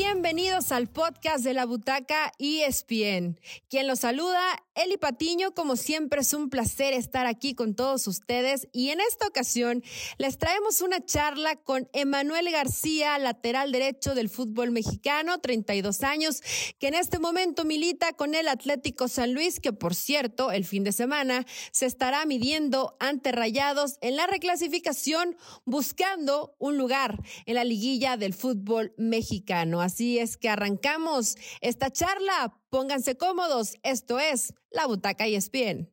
Bienvenidos al podcast de la Butaca ESPN. Quien los saluda, Eli Patiño. Como siempre, es un placer estar aquí con todos ustedes. Y en esta ocasión les traemos una charla con Emanuel García, lateral derecho del fútbol mexicano, 32 años, que en este momento milita con el Atlético San Luis, que por cierto, el fin de semana se estará midiendo ante Rayados en la reclasificación, buscando un lugar en la liguilla del fútbol mexicano. Así es que arrancamos esta charla. Pónganse cómodos. Esto es La Butaca y Espien.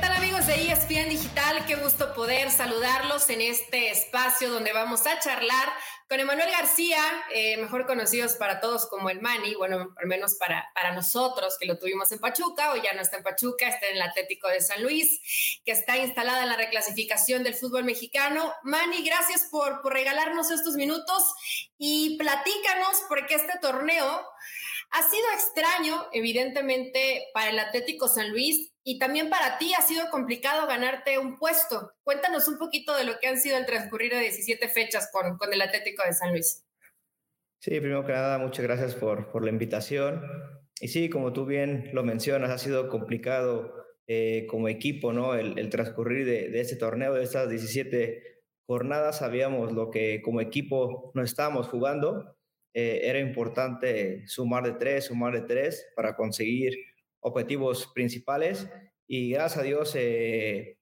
Tal amigos de ESPN Digital? Qué gusto poder saludarlos en este espacio donde vamos a charlar con Emanuel García, eh, mejor conocidos para todos como el Mani, bueno, al menos para, para nosotros que lo tuvimos en Pachuca, o ya no está en Pachuca, está en el Atlético de San Luis, que está instalada en la reclasificación del fútbol mexicano. Mani, gracias por, por regalarnos estos minutos y platícanos porque este torneo ha sido extraño, evidentemente, para el Atlético San Luis y también para ti ha sido complicado ganarte un puesto. Cuéntanos un poquito de lo que han sido el transcurrir de 17 fechas con, con el Atlético de San Luis. Sí, primero que nada, muchas gracias por, por la invitación. Y sí, como tú bien lo mencionas, ha sido complicado eh, como equipo, ¿no? El, el transcurrir de, de, este torneo, de estas 17 jornadas, sabíamos lo que como equipo no estábamos jugando eh, era importante sumar de tres, sumar de tres para conseguir objetivos principales. Y gracias a Dios, eh,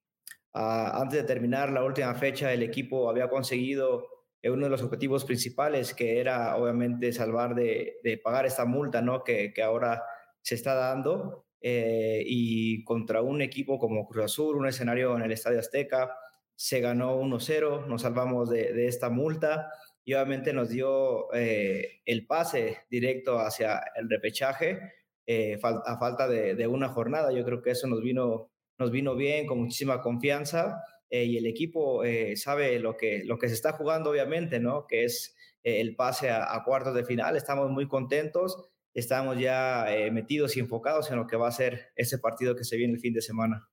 a, antes de terminar la última fecha, el equipo había conseguido eh, uno de los objetivos principales, que era obviamente salvar de, de pagar esta multa ¿no? que, que ahora se está dando. Eh, y contra un equipo como Cruz Azul, un escenario en el Estadio Azteca, se ganó 1-0, nos salvamos de, de esta multa y obviamente nos dio eh, el pase directo hacia el repechaje eh, a falta de, una jornada. Yo creo que eso nos vino, nos vino bien, con muchísima confianza eh, y el equipo sabe lo que, lo que se está jugando, obviamente, ¿no? que es el pase a, a, cuartos de final. Estamos muy contentos, estamos ya metidos y enfocados en lo que va a ser ese partido que se viene el fin de semana.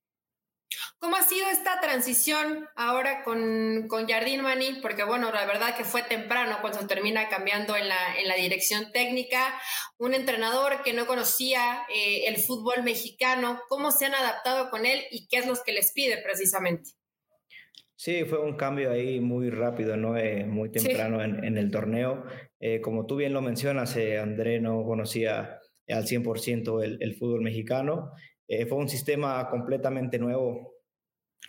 ¿Cómo ha sido esta transición ahora con, con Jardín Mani? Porque bueno, la verdad que fue temprano cuando se termina cambiando en la, en la dirección técnica, un entrenador que no conocía eh, el fútbol mexicano, ¿cómo se han adaptado con él y qué es lo que les pide precisamente? Sí, fue un cambio ahí muy rápido, ¿no? Eh, muy temprano sí. en, en, el torneo. Eh, como tú bien lo mencionas, eh, André no conocía al 100% el, el fútbol mexicano. Eh, fue un sistema completamente nuevo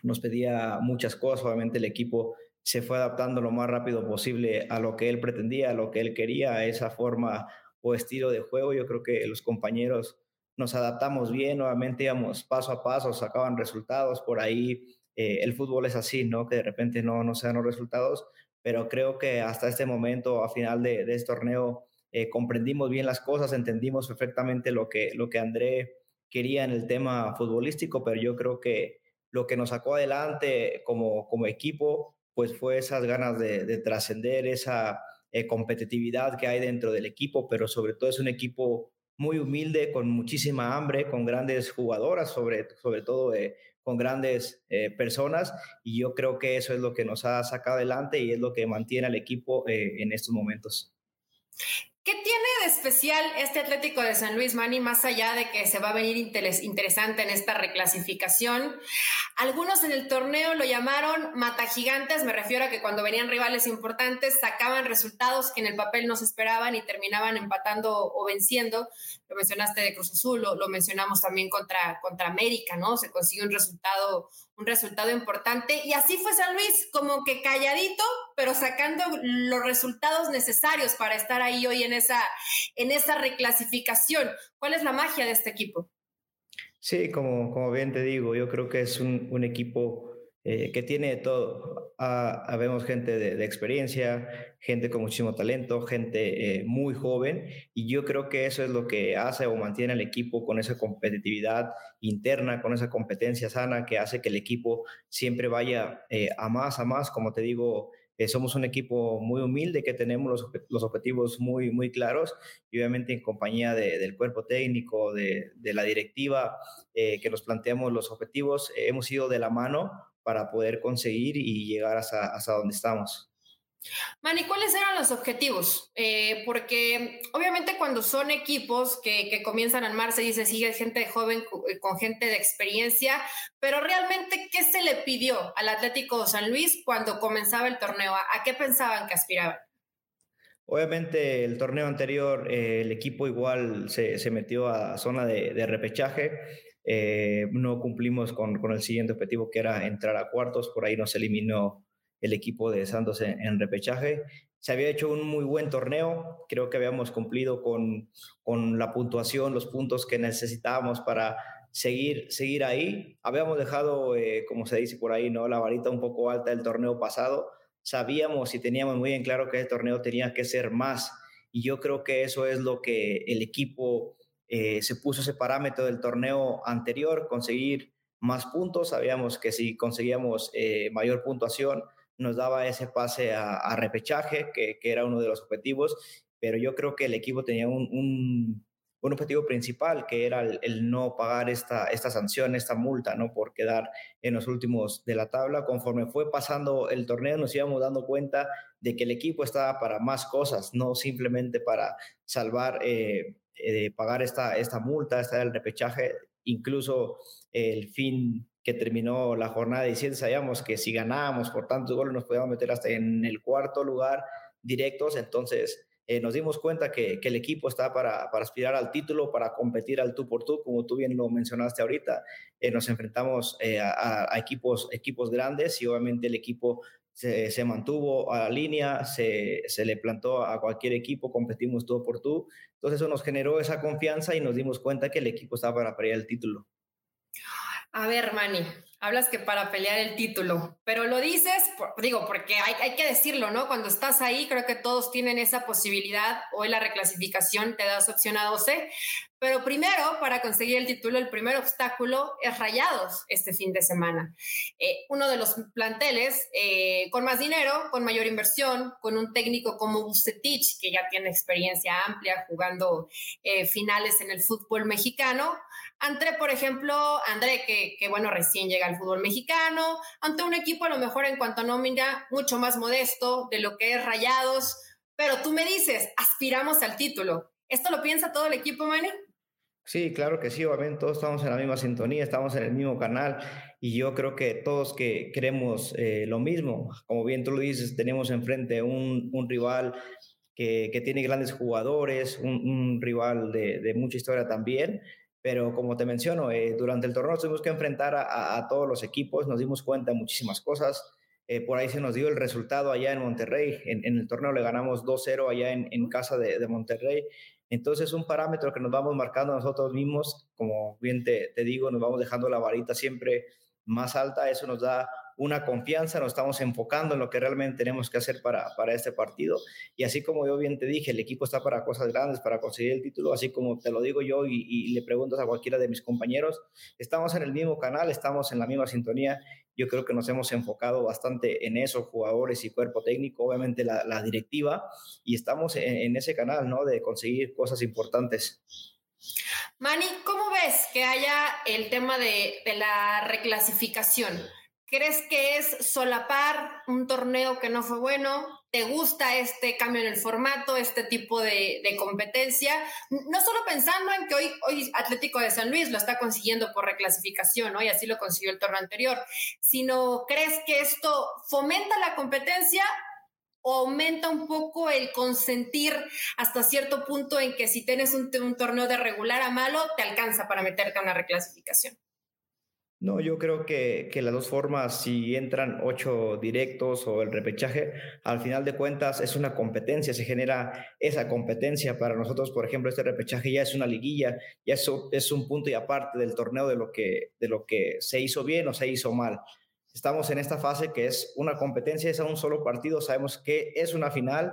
nos pedía muchas cosas, obviamente el equipo se fue adaptando lo más rápido posible a lo que él pretendía, a lo que él quería, a esa forma o estilo de juego. Yo creo que los compañeros nos adaptamos bien, nuevamente íbamos paso a paso, sacaban resultados, por ahí eh, el fútbol es así, ¿no? Que de repente no, no se dan los resultados, pero creo que hasta este momento, a final de, de este torneo, eh, comprendimos bien las cosas, entendimos perfectamente lo que, lo que André quería en el tema futbolístico, pero yo creo que lo que nos sacó adelante como, como equipo, pues fue esas ganas de, de trascender, esa eh, competitividad que hay dentro del equipo, pero sobre todo es un equipo muy humilde, con muchísima hambre, con grandes jugadoras, sobre, sobre todo eh, con grandes eh, personas, y yo creo que eso es lo que nos ha sacado adelante y es lo que mantiene al equipo eh, en estos momentos. ¿Qué tiene de especial este Atlético de San Luis, Manny, más allá de que se va a venir interesante en esta reclasificación? Algunos en el torneo lo llamaron matagigantes, me refiero a que cuando venían rivales importantes sacaban resultados que en el papel no se esperaban y terminaban empatando o venciendo. Lo mencionaste de Cruz Azul, lo, lo mencionamos también contra, contra América, ¿no? Se consiguió un resultado un resultado importante. Y así fue San Luis, como que calladito, pero sacando los resultados necesarios para estar ahí hoy en esa, en esa reclasificación. ¿Cuál es la magia de este equipo? Sí, como, como bien te digo, yo creo que es un, un equipo eh, que tiene todo. Ah, habemos gente de, de, experiencia, gente con muchísimo talento, gente eh, muy joven, y yo creo que eso es lo que hace o mantiene al equipo con esa competitividad interna, con esa competencia sana que hace que el equipo siempre vaya eh, a más, a más. Como te digo, somos un equipo muy humilde que tenemos los, los objetivos muy, muy claros y obviamente en compañía de, del cuerpo técnico, de, de la directiva, que nos planteamos los objetivos, hemos ido de la mano para poder conseguir y llegar hasta, hasta donde estamos. Mani, ¿cuáles eran los objetivos? Eh, porque obviamente cuando son equipos que, que, comienzan a armarse, dice, sigue gente joven eh, con gente de experiencia, pero realmente, ¿qué se le pidió al Atlético San Luis cuando comenzaba el torneo? ¿A, qué pensaban que aspiraban? Obviamente el torneo anterior eh, el equipo igual se, se, metió a zona de, de repechaje, no cumplimos con, el siguiente objetivo que era entrar a cuartos, por ahí nos eliminó el equipo de Santos en, repechaje. Se había hecho un muy buen torneo, creo que habíamos cumplido con, con la puntuación, los puntos que necesitábamos para seguir, seguir ahí. Habíamos dejado, eh, como se dice por ahí, ¿no? la varita un poco alta del torneo pasado. Sabíamos y teníamos muy bien claro que el torneo tenía que ser más. Y yo creo que eso es lo que el equipo eh, se puso ese parámetro del torneo anterior, conseguir más puntos. Sabíamos que si conseguíamos eh, mayor puntuación, nos daba ese pase a, repechaje, que, era uno de los objetivos, pero yo creo que el equipo tenía un, un, objetivo principal, que era el, no pagar esta, esta sanción, esta multa, ¿no? Por quedar en los últimos de la tabla. Conforme fue pasando el torneo, nos íbamos dando cuenta de que el equipo estaba para más cosas, no simplemente para salvar, eh, eh, pagar esta, esta multa, esta el repechaje, incluso el fin que terminó la jornada 17, sabíamos que si ganábamos por tantos goles nos podíamos meter hasta en el cuarto lugar directos, entonces eh, nos dimos cuenta que, que el equipo está para, para, aspirar al título, para competir al tú por tú, como tú bien lo mencionaste ahorita, eh, nos enfrentamos eh, a, a, equipos, equipos grandes y obviamente el equipo se, mantuvo a la línea, se, se, le plantó a cualquier equipo, competimos todo por tú, entonces eso nos generó esa confianza y nos dimos cuenta que el equipo estaba para pelear el título. A ver, Manny, hablas que para pelear el título, pero lo dices, digo, porque hay, hay, que decirlo, ¿no? Cuando estás ahí, creo que todos tienen esa posibilidad. Hoy la reclasificación te da opción a 12, pero primero, para conseguir el título, el primer obstáculo es Rayados este fin de semana. Eh, uno de los planteles eh, con más dinero, con mayor inversión, con un técnico como Bucetich, que ya tiene experiencia amplia jugando eh, finales en el fútbol mexicano. Ante, por ejemplo, André, que, que, bueno, recién llega al fútbol mexicano, ante un equipo a lo mejor en cuanto a nómina mucho más modesto de lo que es Rayados, pero tú me dices, aspiramos al título. ¿Esto lo piensa todo el equipo, Manny? Sí, claro que sí, obviamente todos estamos en la misma sintonía, estamos en el mismo canal y yo creo que todos que queremos eh, lo mismo. Como bien tú lo dices, tenemos enfrente un, un rival que, que, tiene grandes jugadores, un, un rival de, de, mucha historia también, pero como te menciono, eh, durante el torneo tuvimos que enfrentar a, a, todos los equipos, nos dimos cuenta de muchísimas cosas. Eh, por ahí se nos dio el resultado allá en Monterrey. En, en el torneo le ganamos 2-0 allá en, en casa de, de Monterrey entonces, un parámetro que nos vamos marcando nosotros mismos, como bien te, te, digo, nos vamos dejando la varita siempre más alta, eso nos da una confianza, nos estamos enfocando en lo que realmente tenemos que hacer para, para este partido. Y así como yo bien te dije, el equipo está para cosas grandes, para conseguir el título, así como te lo digo yo y, le preguntas a cualquiera de mis compañeros, estamos en el mismo canal, estamos en la misma sintonía. Yo creo que nos hemos enfocado bastante en eso, jugadores y cuerpo técnico, obviamente la, directiva, y estamos en, en ese canal, ¿no? De conseguir cosas importantes. Manny, ¿cómo ves que haya el tema de, de la reclasificación? ¿Crees que es solapar un torneo que no fue bueno? ¿Te gusta este cambio en el formato, este tipo de, competencia? No solo pensando en que hoy, hoy Atlético de San Luis lo está consiguiendo por reclasificación, ¿no? y así lo consiguió el torneo anterior, sino crees que esto fomenta la competencia aumenta un poco el consentir hasta cierto punto en que si tienes un, un torneo de regular a malo, te alcanza para meterte a una reclasificación? No, yo creo que, que, las dos formas, si entran ocho directos o el repechaje, al final de cuentas es una competencia, se genera esa competencia. Para nosotros, por ejemplo, este repechaje ya es una liguilla, ya es, es un punto y aparte del torneo de lo, que, de lo que se hizo bien o se hizo mal. Estamos en esta fase que es una competencia, es a un solo partido, sabemos que es una final,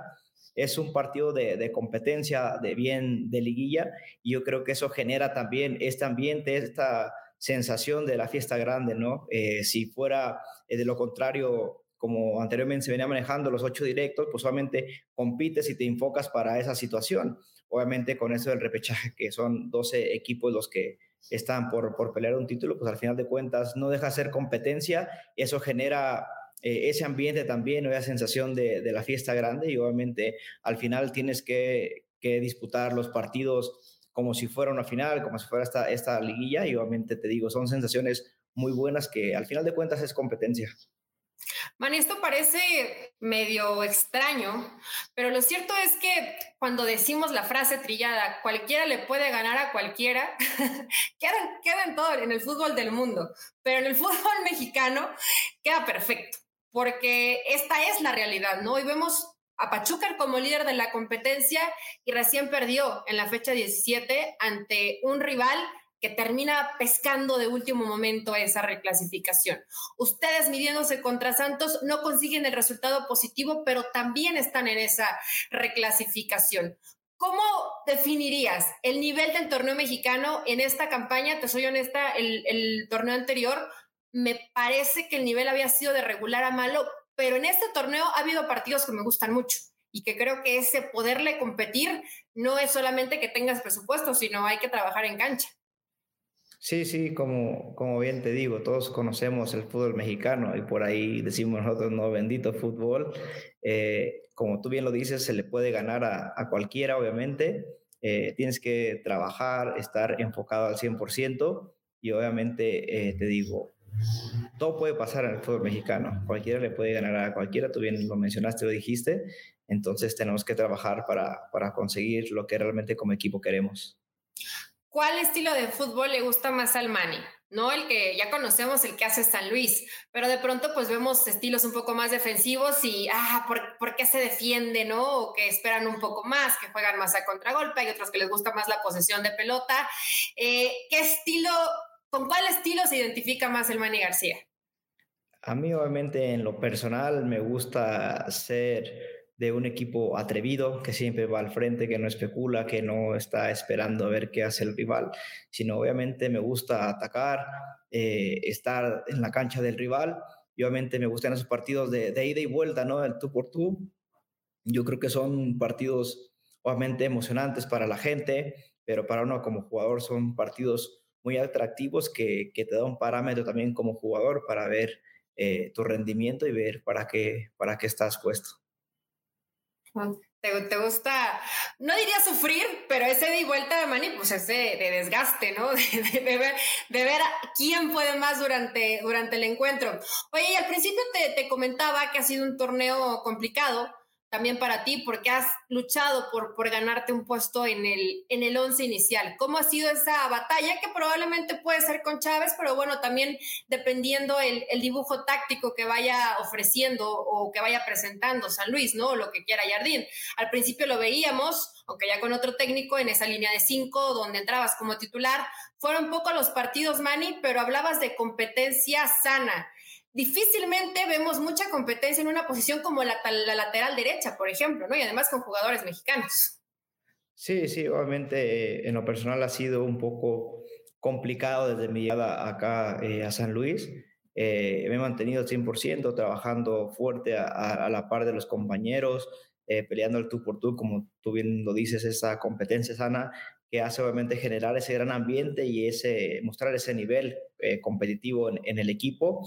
es un partido de, de, competencia, de bien, de liguilla, y yo creo que eso genera también este ambiente, esta sensación de la fiesta grande, ¿no? Eh, si fuera eh, de lo contrario, como anteriormente se venía manejando los ocho directos, pues solamente compites y te enfocas para esa situación. Obviamente con eso del repechaje, que son 12 equipos los que están por, por pelear un título, pues al final de cuentas no deja de ser competencia, eso genera eh, ese ambiente también, esa sensación de, de, la fiesta grande y obviamente al final tienes que, que, disputar los partidos como si fuera una final, como si fuera esta, esta liguilla y obviamente te digo, son sensaciones muy buenas que al final de cuentas es competencia. Man, esto parece medio extraño, pero lo cierto es que cuando decimos la frase trillada, cualquiera le puede ganar a cualquiera, queda, queda en todo, en el fútbol del mundo, pero en el fútbol mexicano queda perfecto, porque esta es la realidad, ¿no? Y vemos a Pachuca como líder de la competencia y recién perdió en la fecha 17 ante un rival que termina pescando de último momento esa reclasificación. Ustedes midiéndose contra Santos no consiguen el resultado positivo, pero también están en esa reclasificación. ¿Cómo definirías el nivel del torneo mexicano en esta campaña? Te soy honesta, el, el torneo anterior me parece que el nivel había sido de regular a malo, pero en este torneo ha habido partidos que me gustan mucho y que creo que ese poderle competir no es solamente que tengas presupuesto, sino hay que trabajar en cancha. Sí, sí, como, como bien te digo, todos conocemos el fútbol mexicano y por ahí decimos nosotros, no, bendito fútbol. Eh, como tú bien lo dices, se le puede ganar a, a cualquiera, obviamente. Eh, tienes que trabajar, estar enfocado al 100% y obviamente eh, te digo, todo puede pasar en el fútbol mexicano. Cualquiera le puede ganar a cualquiera, tú bien lo mencionaste, lo dijiste. Entonces tenemos que trabajar para, para conseguir lo que realmente como equipo queremos. ¿Cuál estilo de fútbol le gusta más al Mani? No el que ya conocemos, el que hace San Luis, pero de pronto pues vemos estilos un poco más defensivos y, ah, ¿por, qué se defiende, no? O que esperan un poco más, que juegan más a contragolpe, hay otros que les gusta más la posesión de pelota. Eh, ¿Qué estilo, con cuál estilo se identifica más el Mani García? A mí obviamente en lo personal me gusta ser de un equipo atrevido que siempre va al frente, que no especula, que no está esperando a ver qué hace el rival, sino obviamente me gusta atacar, eh, estar en la cancha del rival y obviamente me gustan esos partidos de, de ida y vuelta, ¿no? El tú por tú. Yo creo que son partidos obviamente emocionantes para la gente, pero para uno como jugador son partidos muy atractivos que, que te da un parámetro también como jugador para ver eh, tu rendimiento y ver para qué, para qué estás puesto. ¿Te, te gusta, no diría sufrir, pero ese de vuelta de Mani, pues ese de, desgaste, ¿no? De, de, ver, de ver quién puede más durante, durante el encuentro. Oye, y al principio te, te comentaba que ha sido un torneo complicado también para ti, porque has luchado por, por ganarte un puesto en el, en el once inicial. ¿Cómo ha sido esa batalla? Que probablemente puede ser con Chávez, pero bueno, también dependiendo el, el dibujo táctico que vaya ofreciendo o que vaya presentando San Luis, ¿no? O lo que quiera Jardín. Al principio lo veíamos, aunque ya con otro técnico, en esa línea de cinco, donde entrabas como titular. Fueron poco los partidos, Manny, pero hablabas de competencia sana difícilmente vemos mucha competencia en una posición como la, lateral derecha, por ejemplo, ¿no? Y además con jugadores mexicanos. Sí, sí, obviamente en lo personal ha sido un poco complicado desde mi llegada acá eh, a San Luis. Eh, me he mantenido 100% trabajando fuerte a, la par de los compañeros, eh, peleando el tú por tú, como tú bien lo dices, esa competencia sana que hace obviamente generar ese gran ambiente y ese, mostrar ese nivel competitivo en, en, el equipo.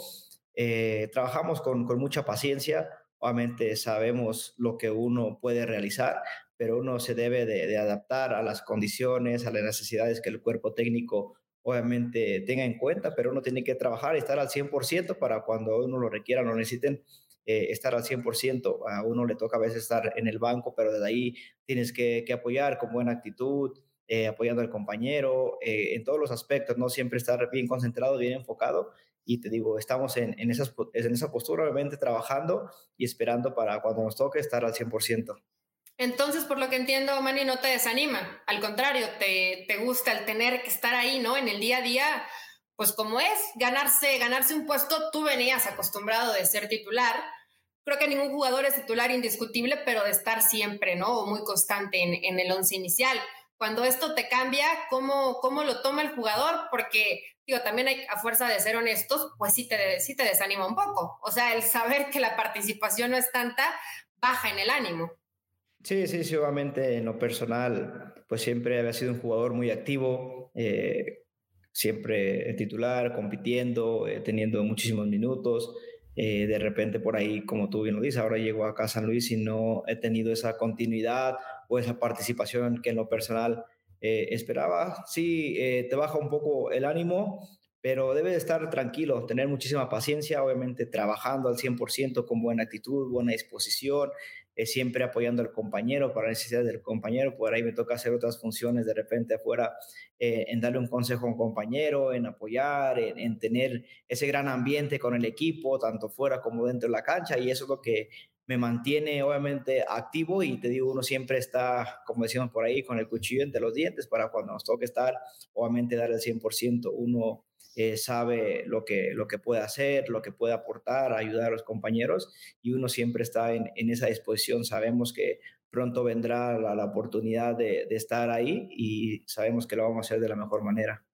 Eh, trabajamos con, mucha paciencia, obviamente sabemos lo que uno puede realizar, pero uno se debe de, adaptar a las condiciones, a las necesidades que el cuerpo técnico obviamente tenga en cuenta, pero uno tiene que trabajar y estar al 100% para cuando uno lo requiera, lo necesiten, eh, estar al 100%. A uno le toca a veces estar en el banco, pero desde ahí tienes que, que apoyar con buena actitud, eh, apoyando al compañero, eh, en todos los aspectos, no siempre estar bien concentrado, bien enfocado y te digo, estamos en, en, esas, en esa postura, obviamente, trabajando y esperando para cuando nos toque estar al 100%. Entonces, por lo que entiendo, Manny, no te desanima. Al contrario, te, te gusta el tener que estar ahí, ¿no? En el día a día, pues como es, ganarse, ganarse un puesto, tú venías acostumbrado de ser titular. Creo que ningún jugador es titular indiscutible, pero de estar siempre, ¿no? Muy constante en, en el once inicial. Cuando esto te cambia, ¿cómo, ¿cómo lo toma el jugador? Porque digo, también hay, a fuerza de ser honestos, pues sí te, sí te desanima un poco. O sea, el saber que la participación no es tanta, baja en el ánimo. Sí, sí, sí, obviamente en lo personal, pues siempre había sido un jugador muy activo, eh, siempre titular, compitiendo, eh, teniendo muchísimos minutos. Eh, de repente por ahí, como tú bien lo dices, ahora llego acá a San Luis y no he tenido esa continuidad o esa participación que en lo personal eh, esperaba. Sí, te baja un poco el ánimo, pero debe de estar tranquilo, tener muchísima paciencia, obviamente trabajando al 100% con buena actitud, buena disposición, eh, siempre apoyando al compañero para necesidades del compañero, por ahí me toca hacer otras funciones de repente afuera, eh, en darle un consejo a un compañero, en apoyar, en, en, tener ese gran ambiente con el equipo, tanto fuera como dentro de la cancha, y eso es lo que me mantiene obviamente activo y te digo, uno siempre está, como decimos por ahí, con el cuchillo entre los dientes para cuando nos toque estar, obviamente dar el 100%, uno eh, sabe lo que, lo que puede hacer, lo que puede aportar, ayudar a los compañeros y uno siempre está en, en esa disposición, sabemos que pronto vendrá la, la oportunidad de, de estar ahí y sabemos que lo vamos a hacer de la mejor manera.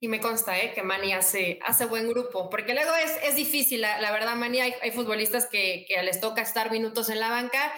Y me consta ¿eh? que Mani hace, hace buen grupo, porque luego es, es difícil, la, verdad, Mani, hay, hay futbolistas que, que, les toca estar minutos en la banca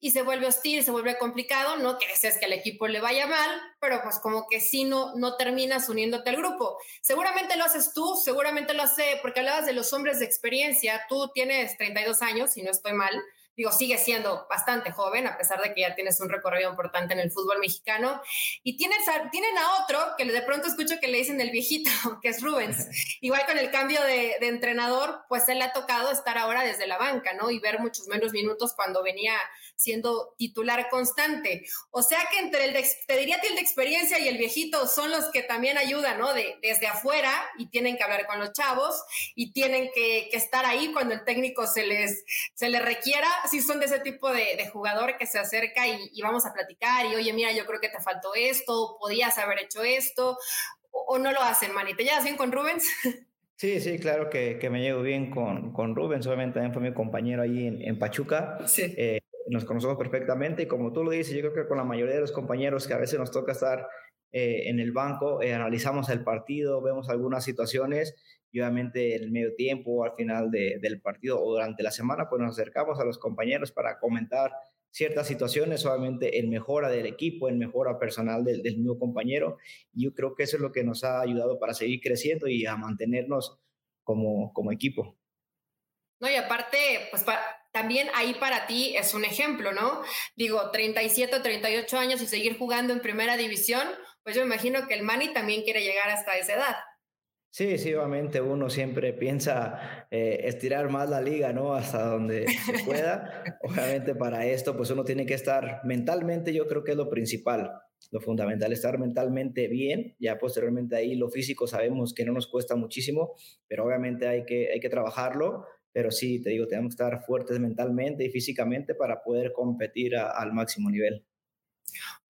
y se vuelve hostil, se vuelve complicado, no que desees que al equipo le vaya mal, pero pues como que si no, no terminas uniéndote al grupo. Seguramente lo haces tú, seguramente lo hace, porque hablabas de los hombres de experiencia, tú tienes 32 años, si no estoy mal, digo, sigue siendo bastante joven, a pesar de que ya tienes un recorrido importante en el fútbol mexicano. Y tienes tienen a otro que de pronto escucho que le dicen el viejito, que es Rubens. Igual con el cambio de, de, entrenador, pues él le ha tocado estar ahora desde la banca, ¿no? Y ver muchos menos minutos cuando venía siendo titular constante. O sea que entre el, de, te diría el de experiencia y el viejito son los que también ayudan, ¿no? De, desde afuera y tienen que hablar con los chavos y tienen que, que estar ahí cuando el técnico se les, se les requiera. Si son de ese tipo de, de jugador que se acerca y, y, vamos a platicar y, oye, mira, yo creo que te faltó esto, podías haber hecho esto, o, o no lo hacen, Manny. ¿Te llevas bien con Rubens? Sí, sí, claro que, que, me llevo bien con, con Rubens, obviamente también fue mi compañero ahí en, en Pachuca. Sí. Eh, nos conocemos perfectamente y como tú lo dices, yo creo que con la mayoría de los compañeros que a veces nos toca estar eh, en el banco, eh, analizamos el partido, vemos algunas situaciones y obviamente en el medio tiempo o al final de, del partido o durante la semana, pues nos acercamos a los compañeros para comentar ciertas situaciones, obviamente en mejora del equipo, en mejora personal del, del mismo compañero. Yo creo que eso es lo que nos ha ayudado para seguir creciendo y a mantenernos como, como equipo. No, y aparte, pues para, también ahí para ti es un ejemplo, ¿no? Digo, 37, 38 años y seguir jugando en primera división, pues yo me imagino que el Mani también quiere llegar hasta esa edad. Sí, sí, obviamente uno siempre piensa eh, estirar más la liga, ¿no? Hasta donde se pueda. obviamente para esto, pues uno tiene que estar mentalmente, yo creo que es lo principal, lo fundamental, estar mentalmente bien. Ya posteriormente ahí lo físico sabemos que no nos cuesta muchísimo, pero obviamente hay que, hay que trabajarlo pero sí, te digo, tenemos que estar fuertes mentalmente y físicamente para poder competir a, al máximo nivel.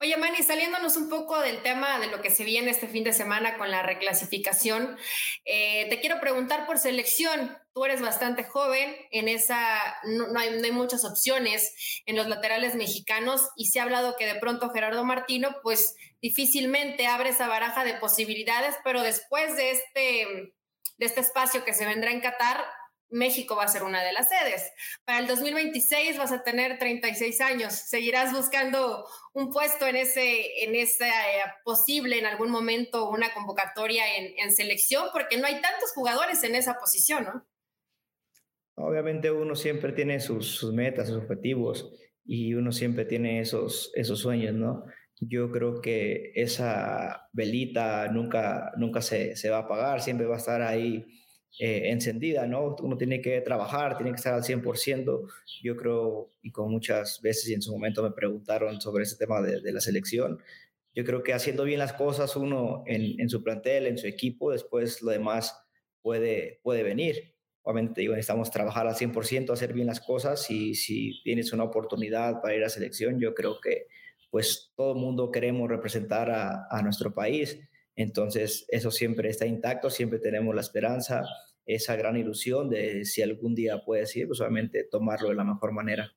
Oye, Manny, saliéndonos un poco del tema de lo que se viene este fin de semana con la reclasificación, eh, te quiero preguntar por selección. Tú eres bastante joven, en esa no, no, hay, no, hay, muchas opciones en los laterales mexicanos y se ha hablado que de pronto Gerardo Martino, pues difícilmente abre esa baraja de posibilidades, pero después de este, de este espacio que se vendrá en Qatar, México va a ser una de las sedes. Para el 2026 vas a tener 36 años. ¿Seguirás buscando un puesto en ese, en esa eh, posible en algún momento una convocatoria en, selección? Porque no hay tantos jugadores en esa posición, ¿no? Obviamente uno siempre tiene sus, sus metas, sus objetivos y uno siempre tiene esos, esos sueños, ¿no? Yo creo que esa velita nunca, nunca se, se va a apagar, siempre va a estar ahí eh, encendida, ¿no? Uno tiene que trabajar, tiene que estar al 100%. Yo creo, y con muchas veces y en su momento me preguntaron sobre ese tema de, la selección, yo creo que haciendo bien las cosas uno en, su plantel, en su equipo, después lo demás puede, puede venir. Obviamente, digo, necesitamos trabajar al 100%, hacer bien las cosas y si tienes una oportunidad para ir a selección, yo creo que pues todo el mundo queremos representar a nuestro país entonces, eso siempre está intacto, siempre tenemos la esperanza, esa gran ilusión de si algún día puede ser, pues obviamente tomarlo de la mejor manera.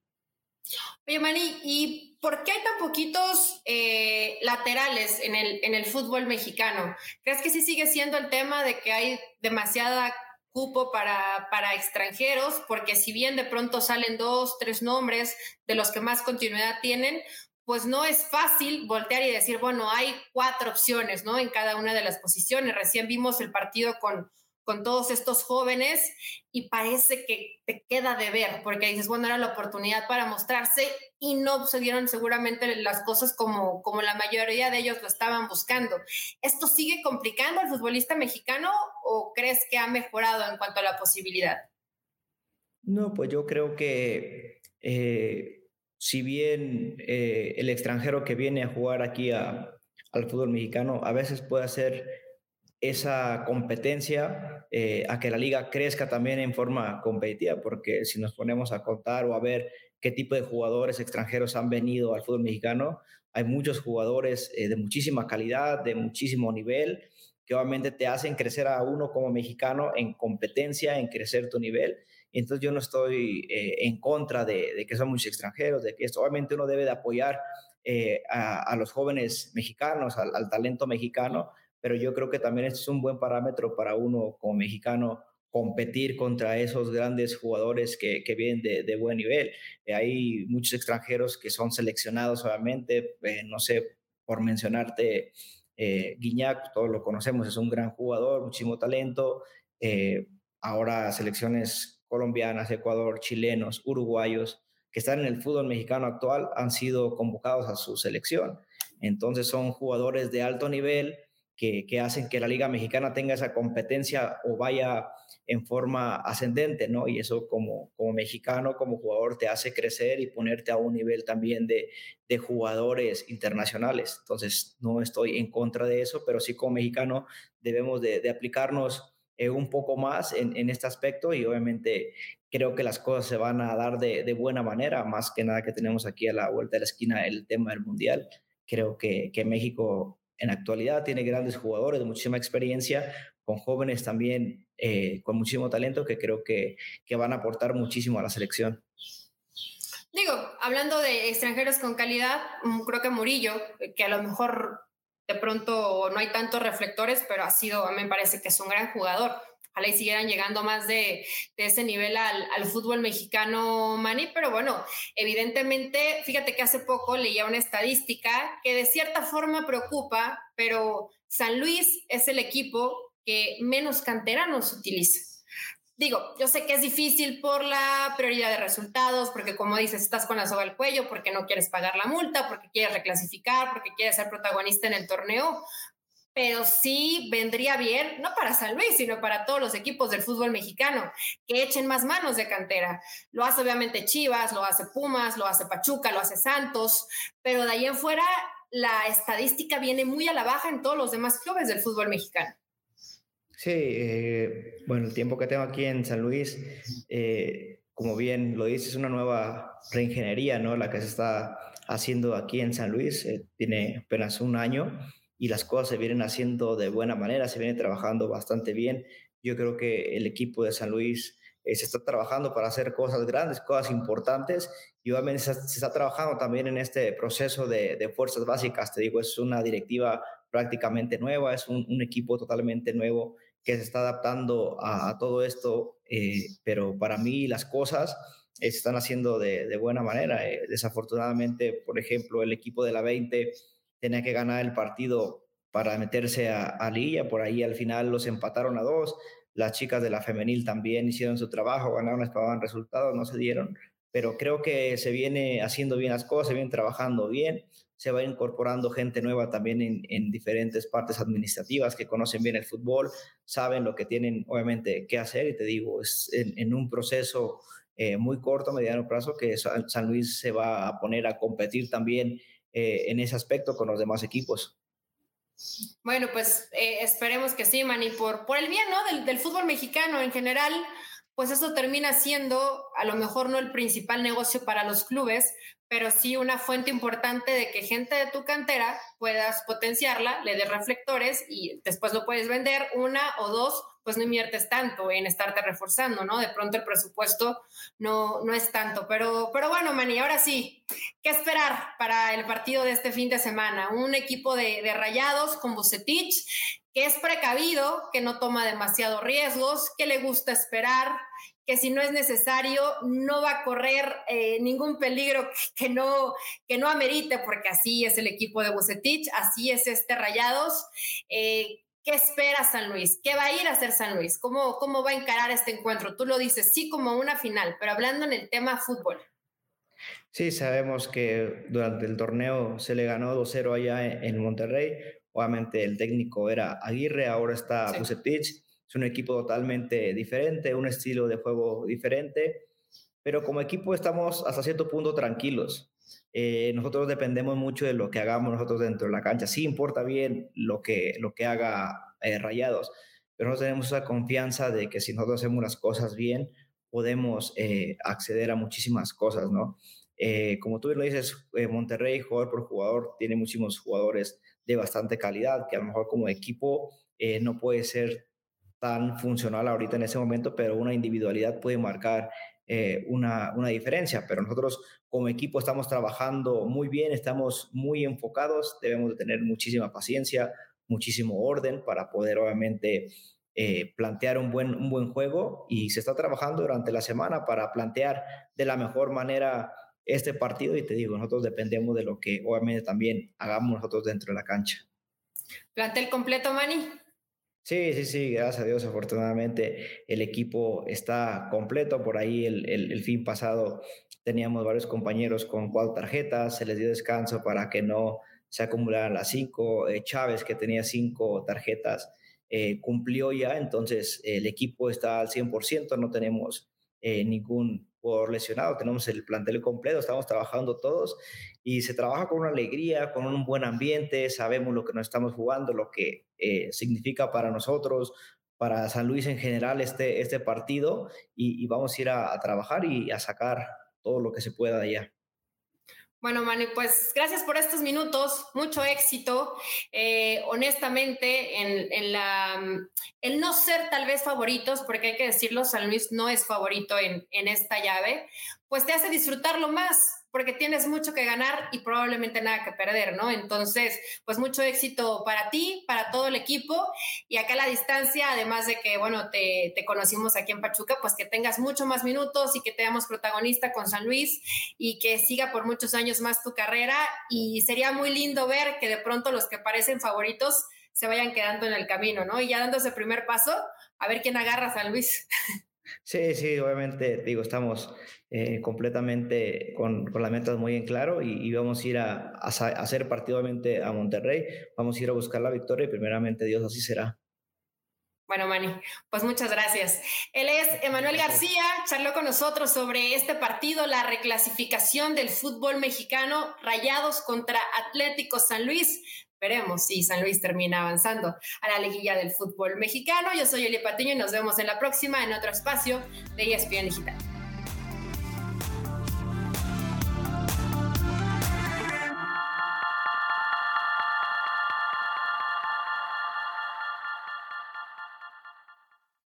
Oye, Mani, ¿y por qué hay tan poquitos eh, laterales en el, en el fútbol mexicano? ¿Crees que sí sigue siendo el tema de que hay demasiada cupo para, para extranjeros? Porque si bien de pronto salen dos, tres nombres de los que más continuidad tienen, pues no es fácil voltear y decir, bueno, hay cuatro opciones, ¿no? En cada una de las posiciones. Recién vimos el partido con, con todos estos jóvenes y parece que te queda de ver, porque dices, bueno, era la oportunidad para mostrarse y no se dieron seguramente las cosas como, como la mayoría de ellos lo estaban buscando. ¿Esto sigue complicando al futbolista mexicano o crees que ha mejorado en cuanto a la posibilidad? No, pues yo creo que eh, si bien eh, el extranjero que viene a jugar aquí al fútbol mexicano a veces puede hacer esa competencia eh, a que la liga crezca también en forma competitiva, porque si nos ponemos a contar o a ver qué tipo de jugadores extranjeros han venido al fútbol mexicano, hay muchos jugadores eh, de muchísima calidad, de muchísimo nivel, que obviamente te hacen crecer a uno como mexicano en competencia, en crecer tu nivel. Entonces yo no estoy eh, en contra de, que son muchos extranjeros, de que esto obviamente uno debe de apoyar a, los jóvenes mexicanos, al talento mexicano, pero yo creo que también este es un buen parámetro para uno como mexicano competir contra esos grandes jugadores que, que vienen de, de, buen nivel. Eh, hay muchos extranjeros que son seleccionados, obviamente, eh, no sé, por mencionarte, eh, Guiñac, todos lo conocemos, es un gran jugador, muchísimo talento. Eh, ahora selecciones colombianas, Ecuador, chilenos, uruguayos, que están en el fútbol mexicano actual, han sido convocados a su selección. Entonces son jugadores de alto nivel que, hacen que la Liga Mexicana tenga esa competencia o vaya en forma ascendente, ¿no? Y eso como, como mexicano, como jugador, te hace crecer y ponerte a un nivel también de, de jugadores internacionales. Entonces, no estoy en contra de eso, pero sí como mexicano debemos de, aplicarnos eh, un poco más en, en, este aspecto y obviamente creo que las cosas se van a dar de, de, buena manera, más que nada que tenemos aquí a la vuelta de la esquina el tema del Mundial. Creo que, que México en actualidad tiene grandes jugadores de muchísima experiencia, con jóvenes también eh, con muchísimo talento que creo que, que van a aportar muchísimo a la selección. Digo, hablando de extranjeros con calidad, mm, creo que Murillo, que a lo mejor de pronto no hay tantos reflectores, pero ha sido, me parece que es un gran jugador ojalá y siguieran llegando más de, ese nivel al, al, fútbol mexicano, Manny, pero bueno, evidentemente, fíjate que hace poco leía una estadística que de cierta forma preocupa, pero San Luis es el equipo que menos canteranos utiliza. Digo, yo sé que es difícil por la prioridad de resultados, porque como dices, estás con la soga al cuello, porque no quieres pagar la multa, porque quieres reclasificar, porque quieres ser protagonista en el torneo, pero sí vendría bien, no para San Luis, sino para todos los equipos del fútbol mexicano, que echen más manos de cantera. Lo hace obviamente Chivas, lo hace Pumas, lo hace Pachuca, lo hace Santos, pero de ahí en fuera la estadística viene muy a la baja en todos los demás clubes del fútbol mexicano. Sí, eh, bueno, el tiempo que tengo aquí en San Luis, eh, como bien lo dices, es una nueva reingeniería, ¿no? La que se está haciendo aquí en San Luis, eh, tiene apenas un año y las cosas se vienen haciendo de buena manera, se viene trabajando bastante bien. Yo creo que el equipo de San Luis se está trabajando para hacer cosas grandes, cosas importantes y obviamente se, está trabajando también en este proceso de, fuerzas básicas. Te digo, es una directiva prácticamente nueva, es un, equipo totalmente nuevo que se está adaptando a, todo esto, eh, pero para mí las cosas se están haciendo de, de buena manera. Eh, desafortunadamente, por ejemplo, el equipo de la 20 tenía que ganar el partido para meterse a, a Liga, por ahí al final los empataron a dos, las chicas de la femenil también hicieron su trabajo, ganaron, esperaban resultados, no se dieron, pero creo que se viene haciendo bien las cosas, se viene trabajando bien, se va incorporando gente nueva también en, diferentes partes administrativas que conocen bien el fútbol, saben lo que tienen obviamente que hacer y te digo, es en, un proceso eh, muy corto, mediano plazo, que San Luis se va a poner a competir también eh, en ese aspecto con los demás equipos. Bueno, pues eh, esperemos que sí, Manny, por, el bien del fútbol mexicano en general, pues eso termina siendo a lo mejor no el principal negocio para los clubes, pero sí una fuente importante de que gente de tu cantera puedas potenciarla, le des reflectores y después lo puedes vender una o dos pues no inviertes tanto en estarte reforzando, ¿no? De pronto el presupuesto no, no es tanto. Pero, pero bueno, Mani, ahora sí, ¿qué esperar para el partido de este fin de semana? Un equipo de, de rayados con Bucetich que es precavido, que no toma demasiados riesgos, que le gusta esperar, que si no es necesario no va a correr eh, ningún peligro que no, que no amerite, porque así es el equipo de Bucetich, así es este Rayados. Eh, ¿Qué espera San Luis? ¿Qué va a ir a hacer San Luis? ¿Cómo, ¿Cómo va a encarar este encuentro? Tú lo dices, sí, como una final, pero hablando en el tema fútbol. Sí, sabemos que durante el torneo se le ganó 2-0 allá en Monterrey. Obviamente el técnico era Aguirre, ahora está Bucetich es un equipo totalmente diferente, un estilo de juego diferente, pero como equipo estamos hasta cierto punto tranquilos. Eh, nosotros dependemos mucho de lo que hagamos nosotros dentro de la cancha. Sí importa bien lo que, lo que haga eh, Rayados, pero no tenemos esa confianza de que si nosotros hacemos las cosas bien, podemos eh, acceder a muchísimas cosas, ¿no? Como tú lo dices, Monterrey, jugador por jugador, tiene muchísimos jugadores de bastante calidad, que a lo mejor como equipo no puede ser tan funcional ahorita en ese momento, pero una individualidad puede marcar eh, una, una, diferencia. Pero nosotros como equipo estamos trabajando muy bien, estamos muy enfocados, debemos de tener muchísima paciencia, muchísimo orden para poder obviamente eh, plantear un buen, un buen juego y se está trabajando durante la semana para plantear de la mejor manera este partido y te digo, nosotros dependemos de lo que obviamente también hagamos nosotros dentro de la cancha. ¿Plantel completo, Manny? Sí, sí, sí, gracias a Dios, afortunadamente el equipo está completo. Por ahí el, el, fin pasado teníamos varios compañeros con cuatro tarjetas, se les dio descanso para que no se acumularan las cinco. Eh, Chávez, que tenía cinco tarjetas, eh, cumplió ya, entonces el equipo está al 100%, no tenemos eh, ningún por lesionado, tenemos el plantel completo, estamos trabajando todos y se trabaja con una alegría, con un buen ambiente, sabemos lo que nos estamos jugando, lo que eh, significa para nosotros, para San Luis en general este, este partido y, vamos a ir a, a, trabajar y a sacar todo lo que se pueda de allá. Bueno, Manu, pues gracias por estos minutos, mucho éxito. Eh, honestamente, en, en, la, el no ser tal vez favoritos, porque hay que decirlo, San Luis no es favorito en, en esta llave, pues te hace disfrutarlo más porque tienes mucho que ganar y probablemente nada que perder, ¿no? Entonces, pues mucho éxito para ti, para todo el equipo y acá a la distancia, además de que, bueno, te, conocimos aquí en Pachuca, pues que tengas mucho más minutos y que te damos protagonista con San Luis y que siga por muchos años más tu carrera y sería muy lindo ver que de pronto los que parecen favoritos se vayan quedando en el camino, ¿no? Y ya dando ese primer paso, a ver quién agarra a San Luis. Sí, sí, obviamente, digo, estamos eh, completamente con, con, las metas muy en claro y, vamos a ir a, hacer partido a Monterrey, vamos a ir a buscar la victoria y primeramente Dios así será. Bueno, Mani, pues muchas gracias. Él es Emanuel García, charló con nosotros sobre este partido, la reclasificación del fútbol mexicano, Rayados contra Atlético San Luis. Veremos si San Luis termina avanzando a la liguilla del fútbol mexicano. Yo soy Elia Patiño y nos vemos en la próxima en otro espacio de ESPN Digital.